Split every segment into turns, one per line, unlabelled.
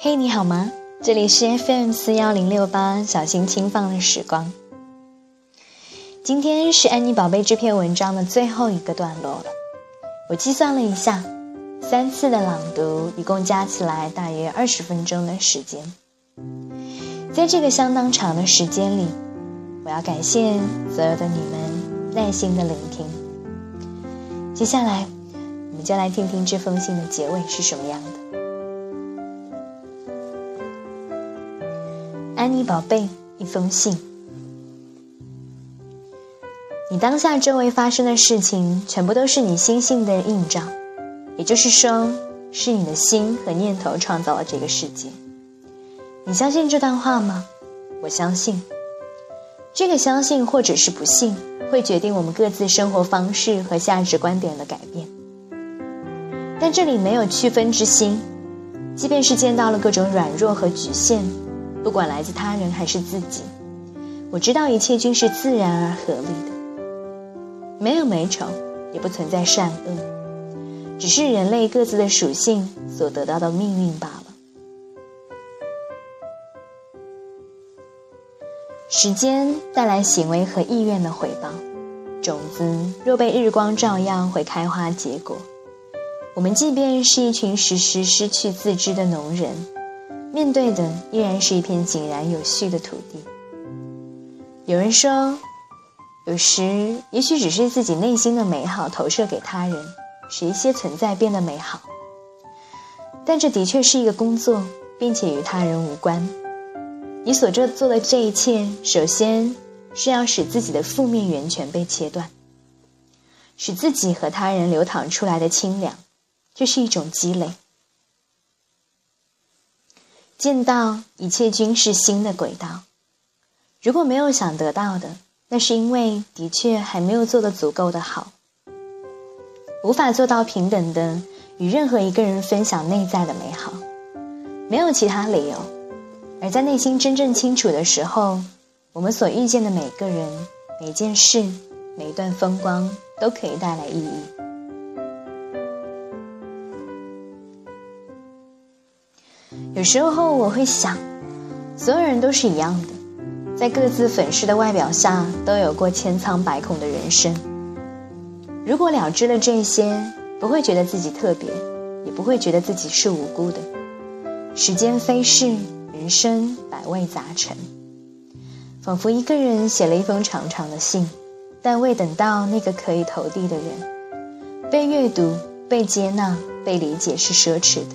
嘿，你好吗？这里是 FM 四幺零六八，小心轻放的时光。今天是安妮宝贝这篇文章的最后一个段落了。我计算了一下，三次的朗读一共加起来大约二十分钟的时间。在这个相当长的时间里，我要感谢所有的你们耐心的聆听。接下来，我们就来听听这封信的结尾是什么样的。安妮宝贝，一封信。你当下周围发生的事情，全部都是你心性的映照，也就是说，是你的心和念头创造了这个世界。你相信这段话吗？我相信。这个相信或者是不信，会决定我们各自生活方式和价值观点的改变。但这里没有区分之心，即便是见到了各种软弱和局限。不管来自他人还是自己，我知道一切均是自然而合理的，没有美丑，也不存在善恶，只是人类各自的属性所得到的命运罢了。时间带来行为和意愿的回报，种子若被日光照耀，会开花结果。我们即便是一群时时失去自知的农人。面对的依然是一片井然有序的土地。有人说，有时也许只是自己内心的美好投射给他人，使一些存在变得美好。但这的确是一个工作，并且与他人无关。你所这做的这一切，首先是要使自己的负面源泉被切断，使自己和他人流淌出来的清凉，这是一种积累。见到一切均是新的轨道。如果没有想得到的，那是因为的确还没有做得足够的好，无法做到平等的与任何一个人分享内在的美好，没有其他理由。而在内心真正清楚的时候，我们所遇见的每个人、每件事、每段风光，都可以带来意义。有时候我会想，所有人都是一样的，在各自粉饰的外表下，都有过千疮百孔的人生。如果了知了这些，不会觉得自己特别，也不会觉得自己是无辜的。时间飞逝，人生百味杂陈，仿佛一个人写了一封长长的信，但未等到那个可以投递的人。被阅读、被接纳、被理解是奢侈的。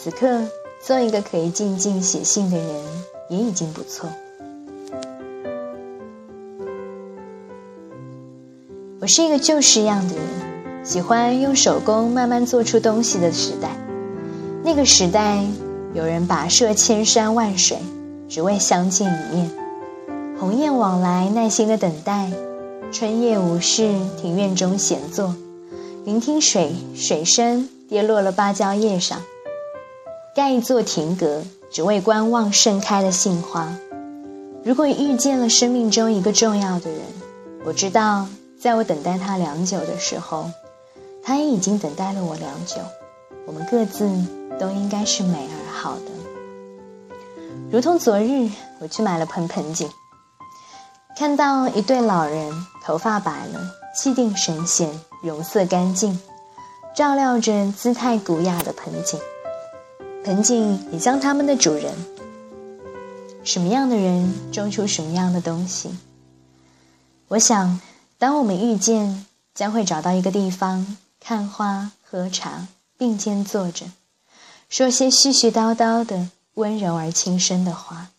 此刻，做一个可以静静写信的人，也已经不错。我是一个旧式样的人，喜欢用手工慢慢做出东西的时代。那个时代，有人跋涉千山万水，只为相见一面；鸿雁往来，耐心的等待；春夜无事，庭院中闲坐，聆听水水声跌落了芭蕉叶上。盖一座亭阁，只为观望盛开的杏花。如果遇见了生命中一个重要的人，我知道，在我等待他良久的时候，他也已经等待了我良久。我们各自都应该是美而好的。如同昨日，我去买了盆盆景，看到一对老人，头发白了，气定神闲，容色干净，照料着姿态古雅的盆景。盆景也将他们的主人。什么样的人种出什么样的东西。我想，当我们遇见，将会找到一个地方看花、喝茶，并肩坐着，说些絮絮叨叨的温柔而轻声的话，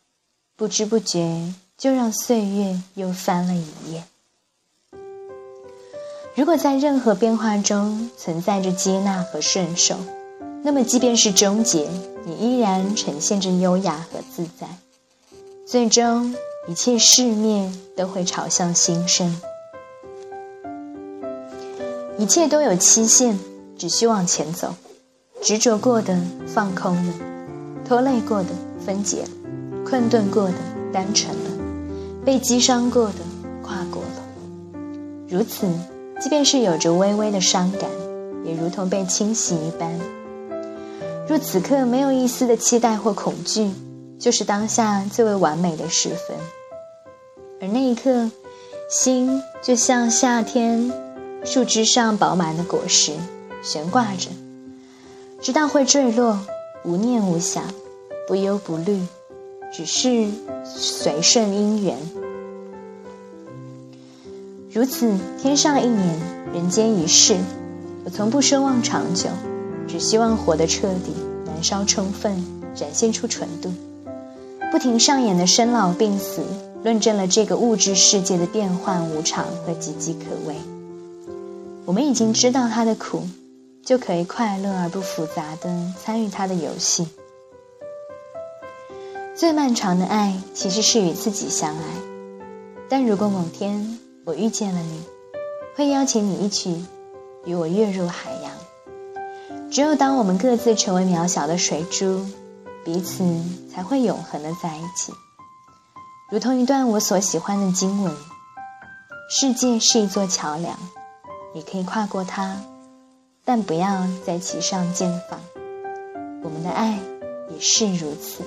不知不觉就让岁月又翻了一页。如果在任何变化中存在着接纳和顺受。那么，即便是终结，也依然呈现着优雅和自在。最终，一切世面都会朝向新生。一切都有期限，只需往前走。执着过的放空了，拖累过的分解了，困顿过的单纯了，被击伤过的跨过了。如此，即便是有着微微的伤感，也如同被清洗一般。若此刻没有一丝的期待或恐惧，就是当下最为完美的时分。而那一刻，心就像夏天树枝上饱满的果实，悬挂着，直到会坠落，无念无想，不忧不虑，只是随顺因缘。如此，天上一年，人间一世。我从不奢望长久，只希望活得彻底，燃烧充分，展现出纯度。不停上演的生老病死。论证了这个物质世界的变幻无常和岌岌可危。我们已经知道它的苦，就可以快乐而不复杂的参与它的游戏。最漫长的爱其实是与自己相爱。但如果某天我遇见了你，会邀请你一起与我跃入海洋。只有当我们各自成为渺小的水珠，彼此才会永恒的在一起。如同一段我所喜欢的经文：“世界是一座桥梁，你可以跨过它，但不要在其上建房。”我们的爱也是如此。